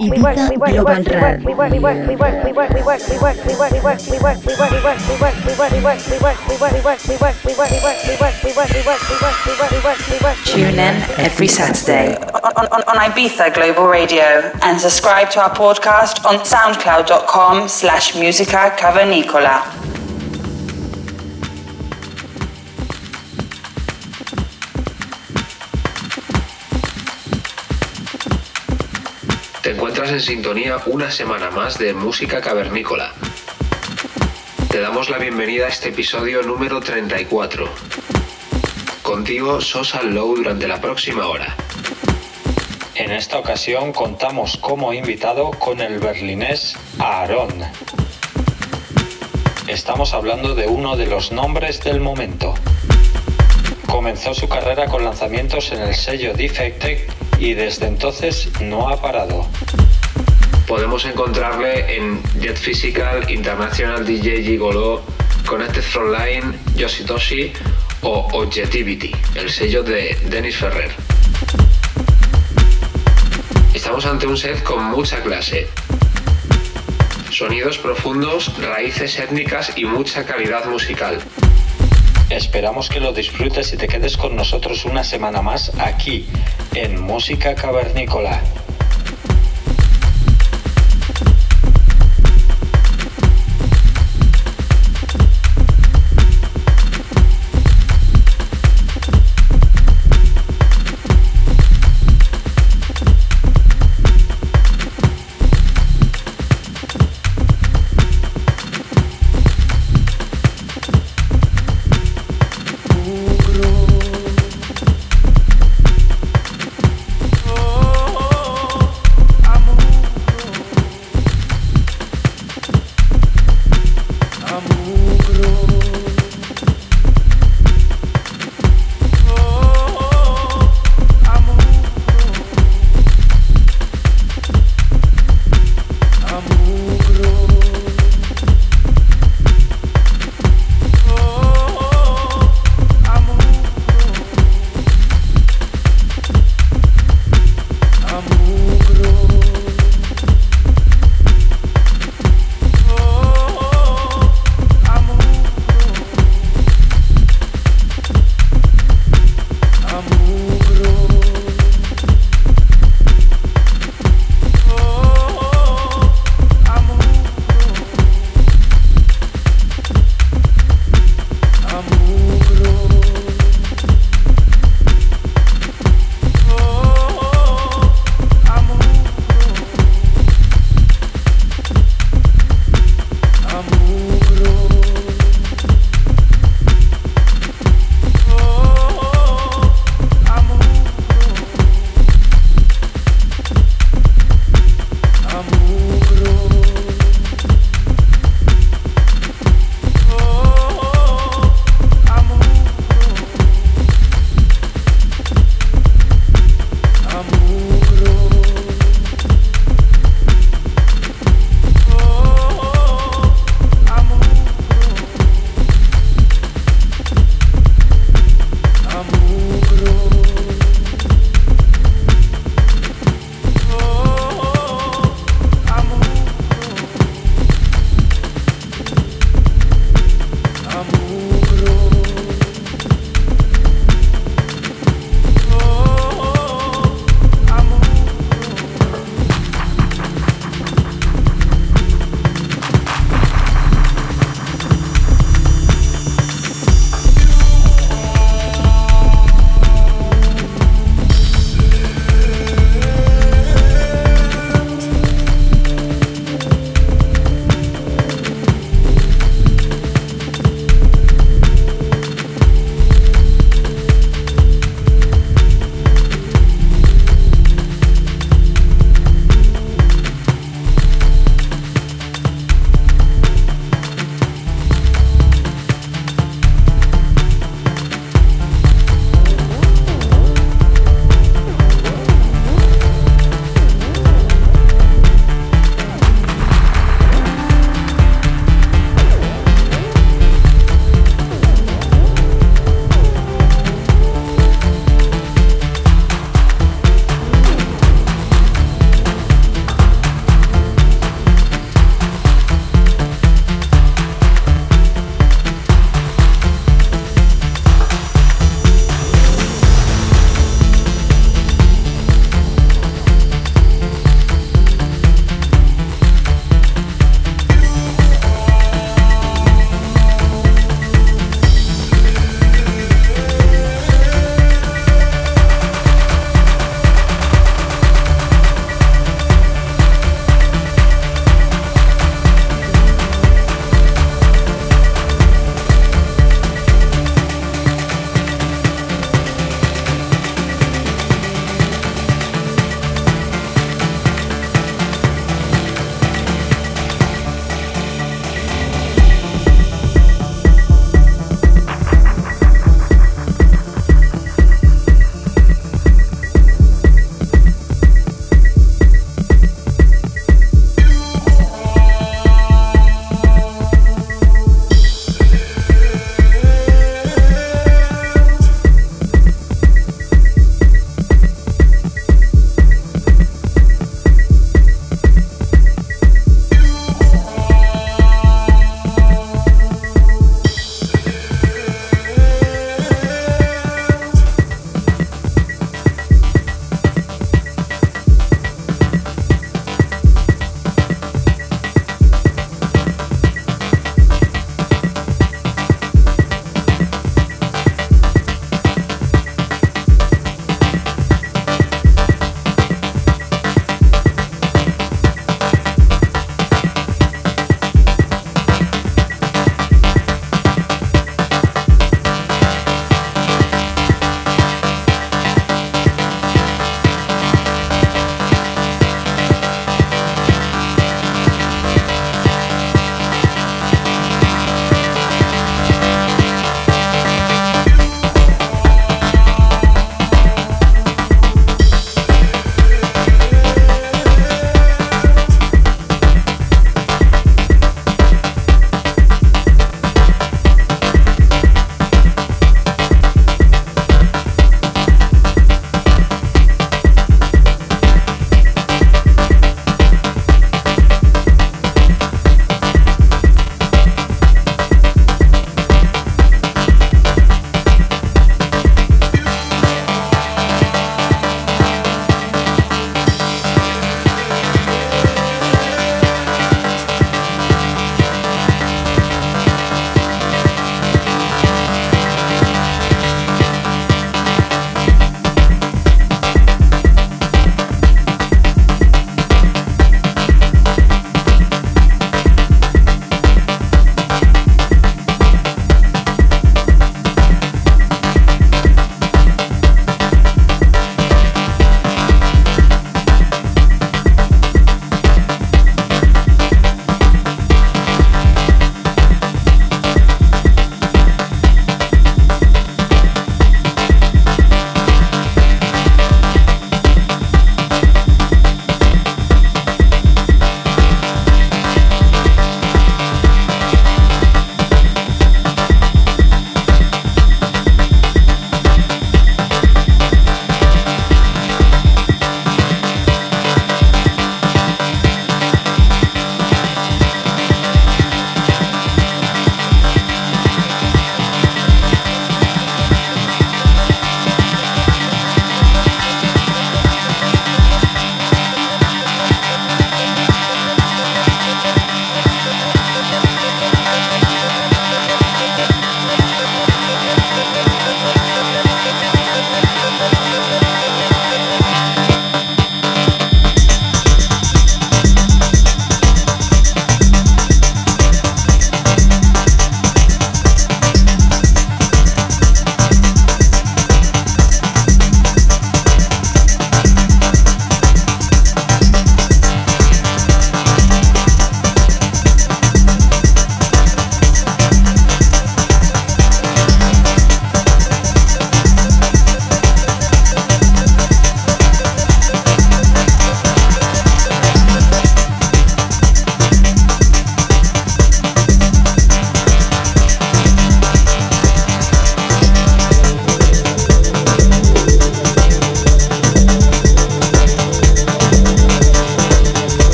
Ibiza Global Tune in every Saturday on, on, on Ibiza Global Radio and subscribe to our podcast on soundcloud.com slash musica cavernicola. En sintonía una semana más de Música Cavernícola. Te damos la bienvenida a este episodio número 34. Contigo, Sosa Low durante la próxima hora. En esta ocasión contamos como invitado con el berlinés Aaron. Estamos hablando de uno de los nombres del momento. Comenzó su carrera con lanzamientos en el sello Defected y desde entonces no ha parado. Podemos encontrarle en Jet Physical, International DJ Gigolo, Connected Frontline, Yoshitoshi o Objectivity, el sello de Dennis Ferrer. Estamos ante un set con mucha clase. Sonidos profundos, raíces étnicas y mucha calidad musical. Esperamos que lo disfrutes y te quedes con nosotros una semana más aquí en Música Cavernícola.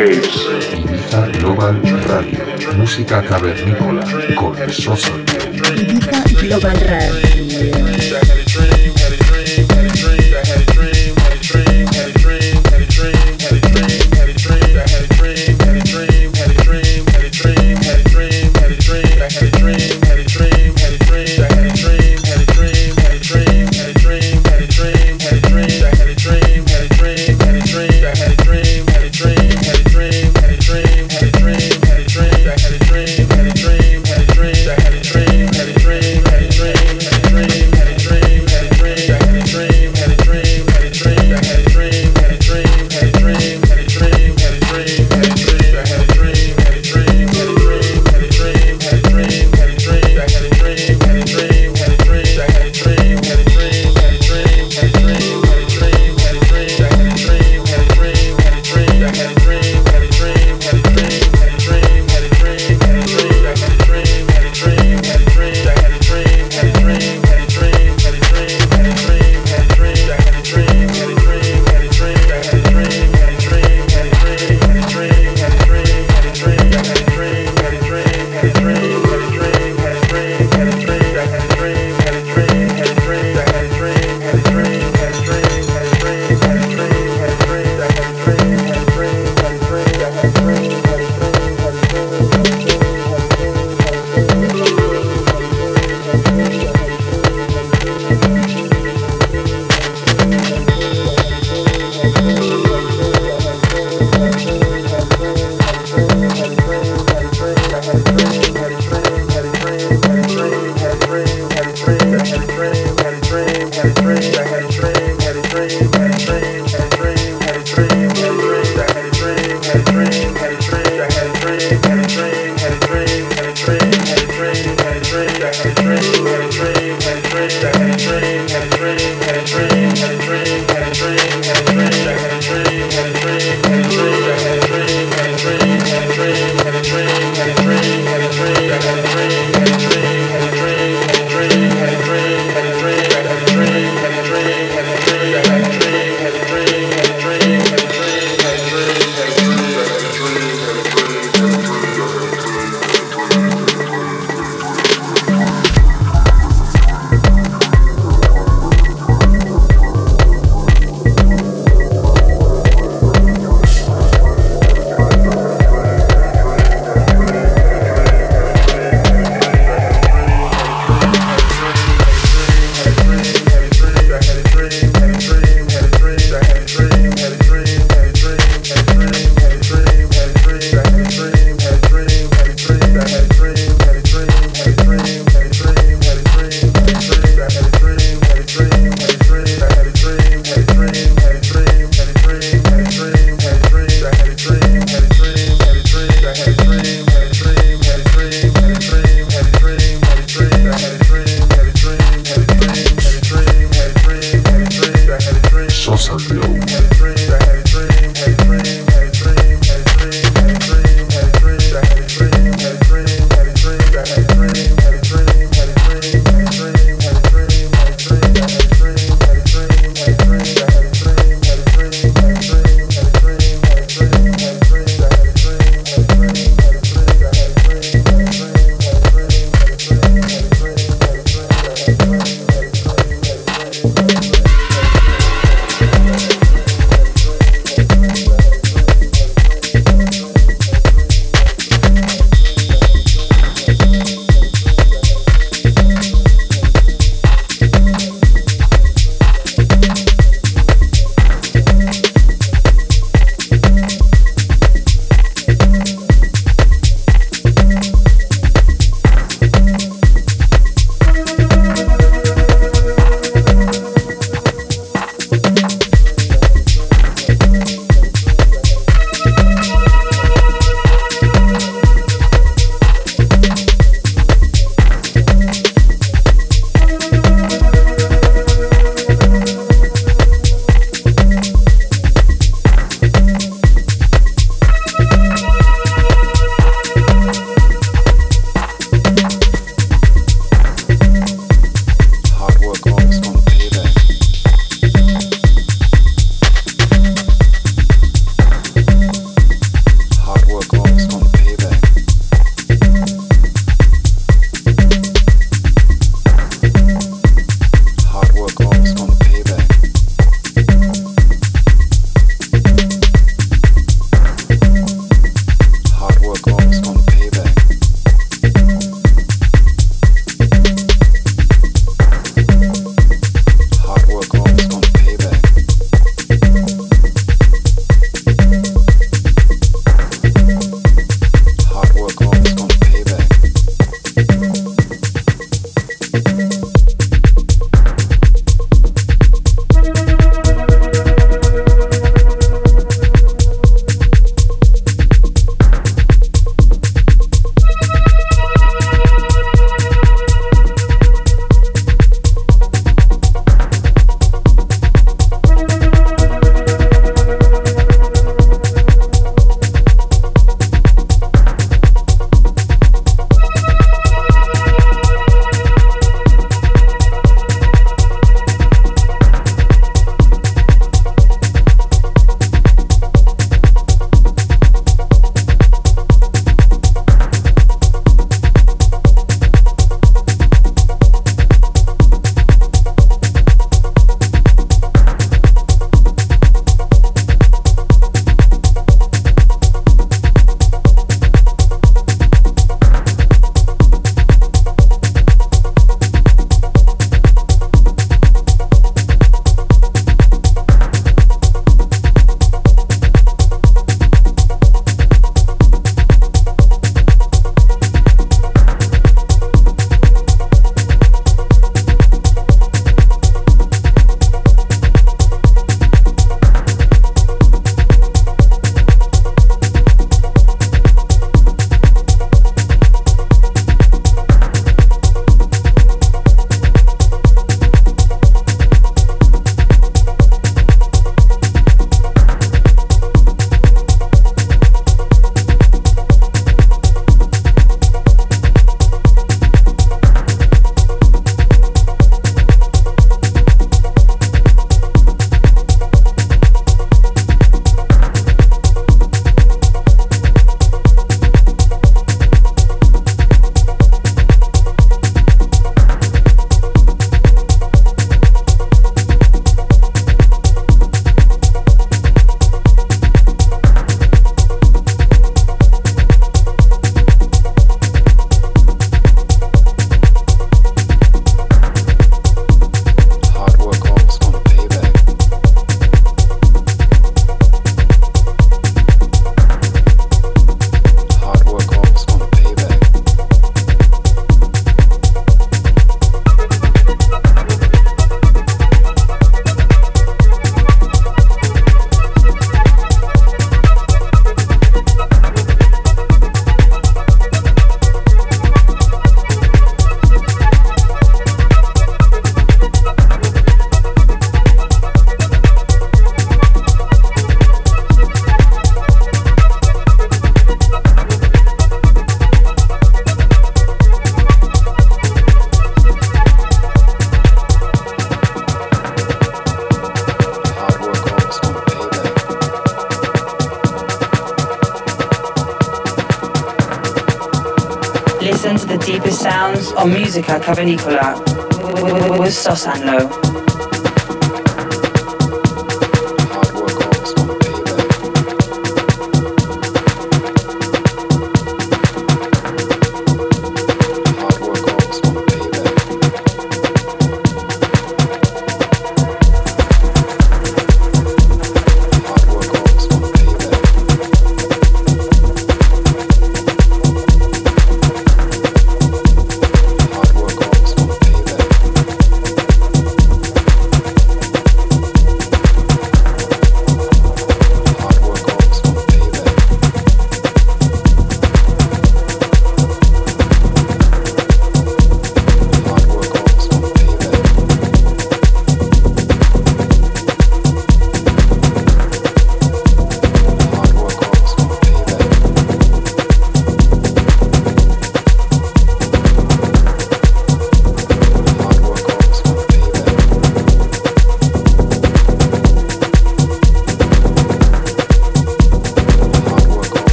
Caves. Global Radio. Música cavernícola con el socio. Global Radio.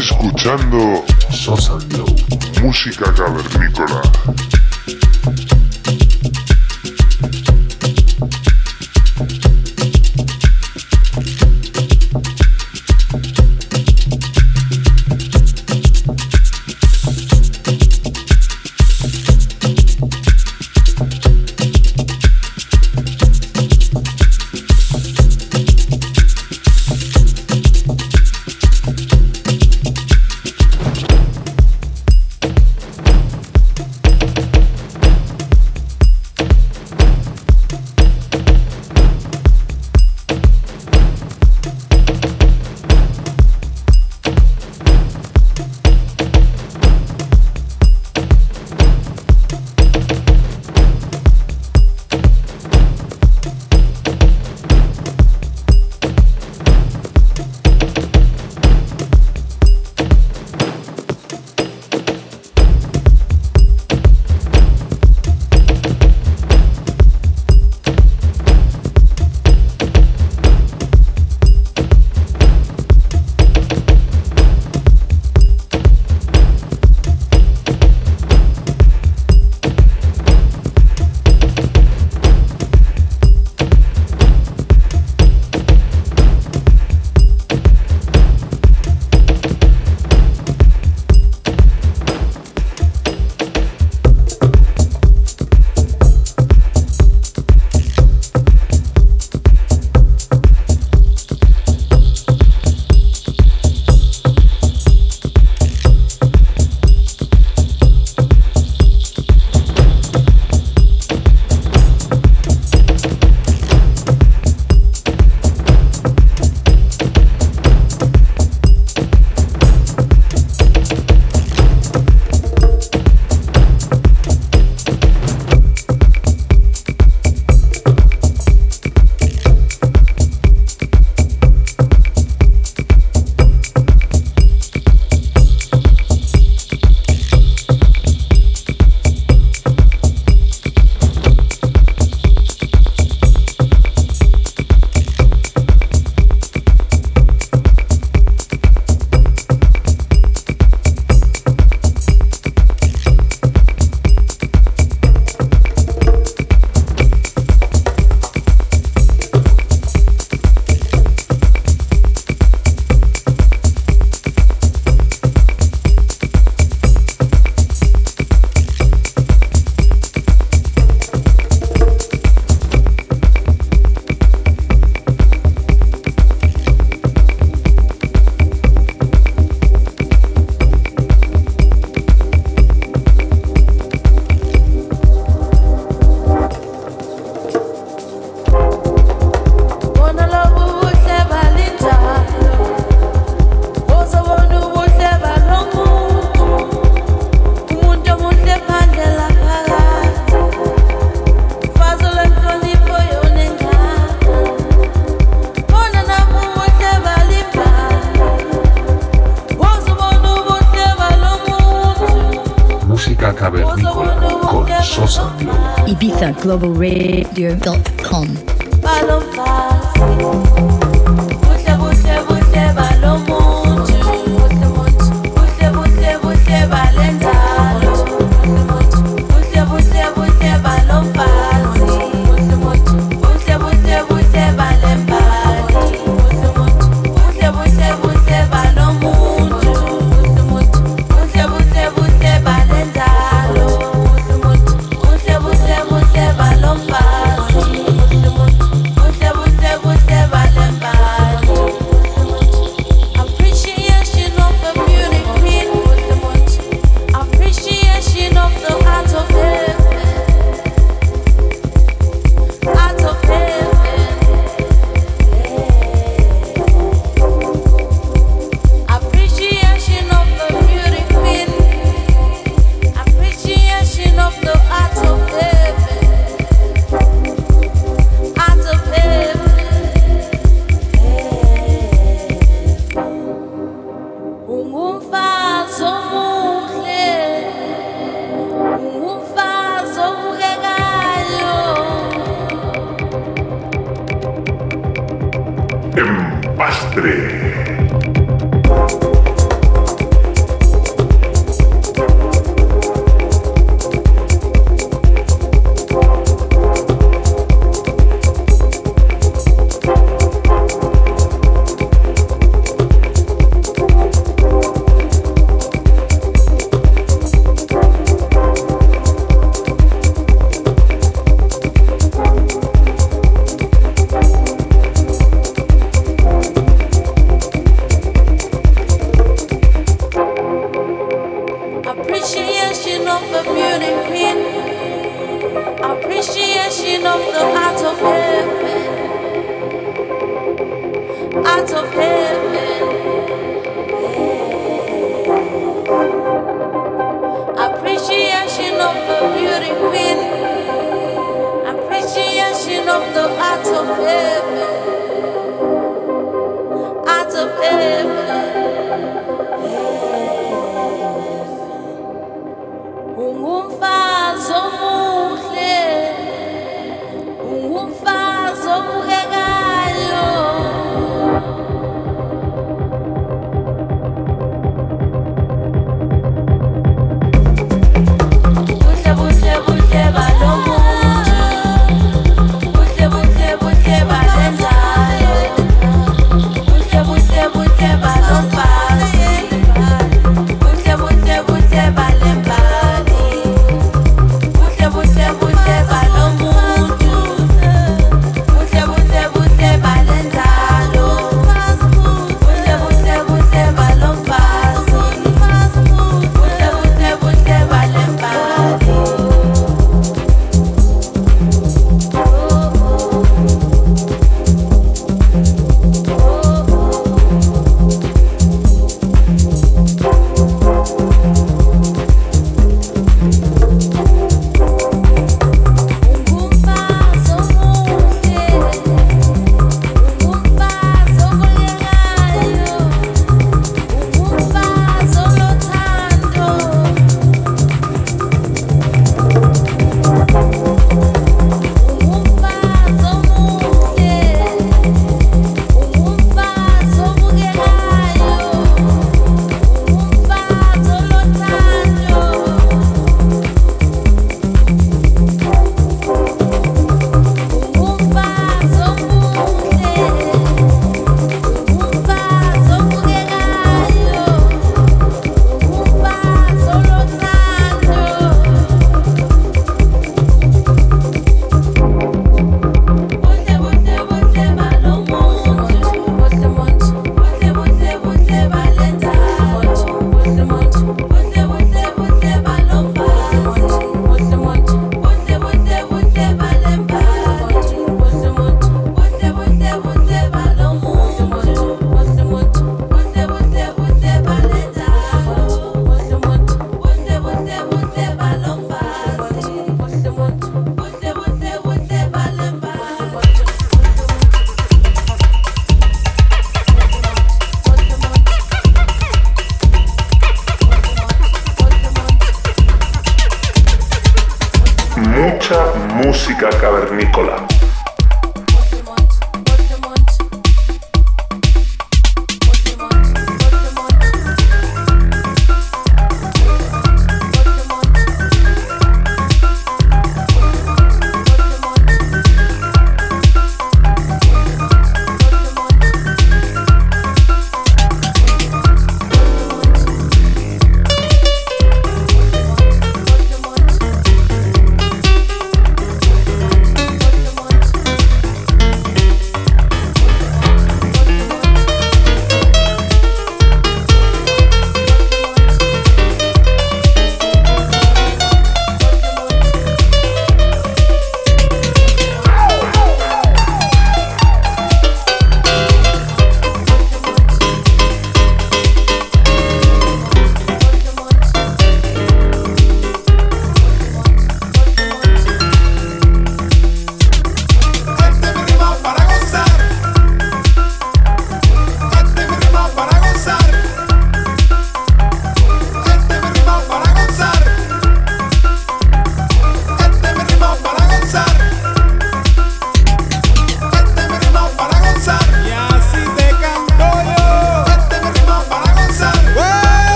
Escuchando Sosa música cavernícola. globalradio.com.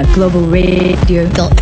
Global Radio.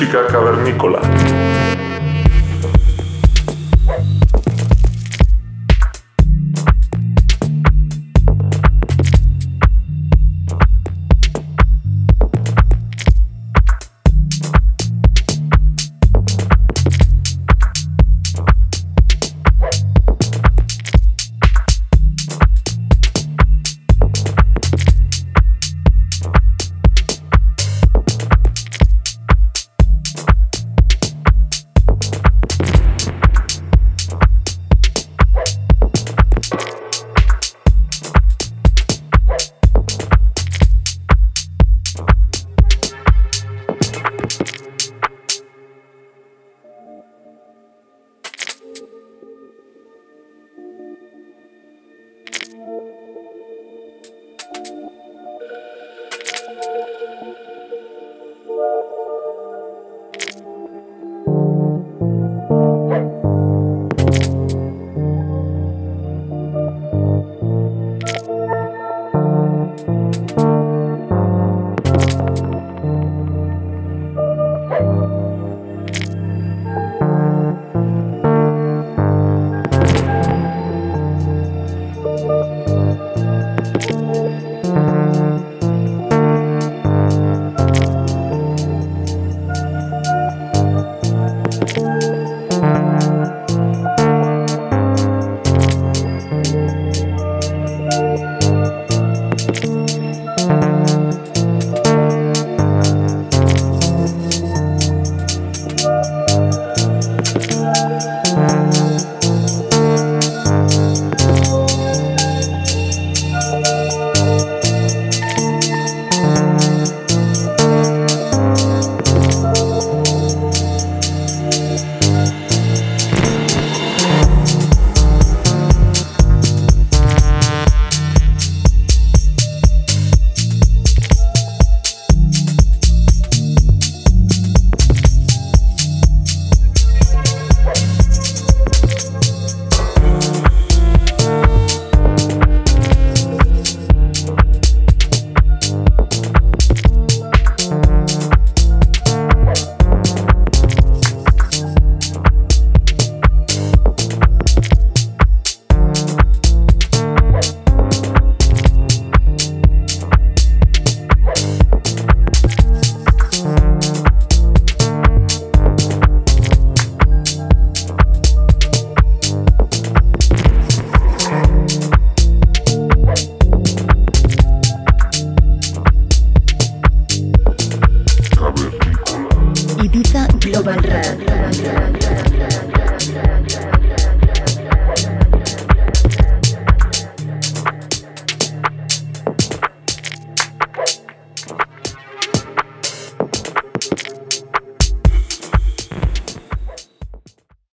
Música Cavernícola.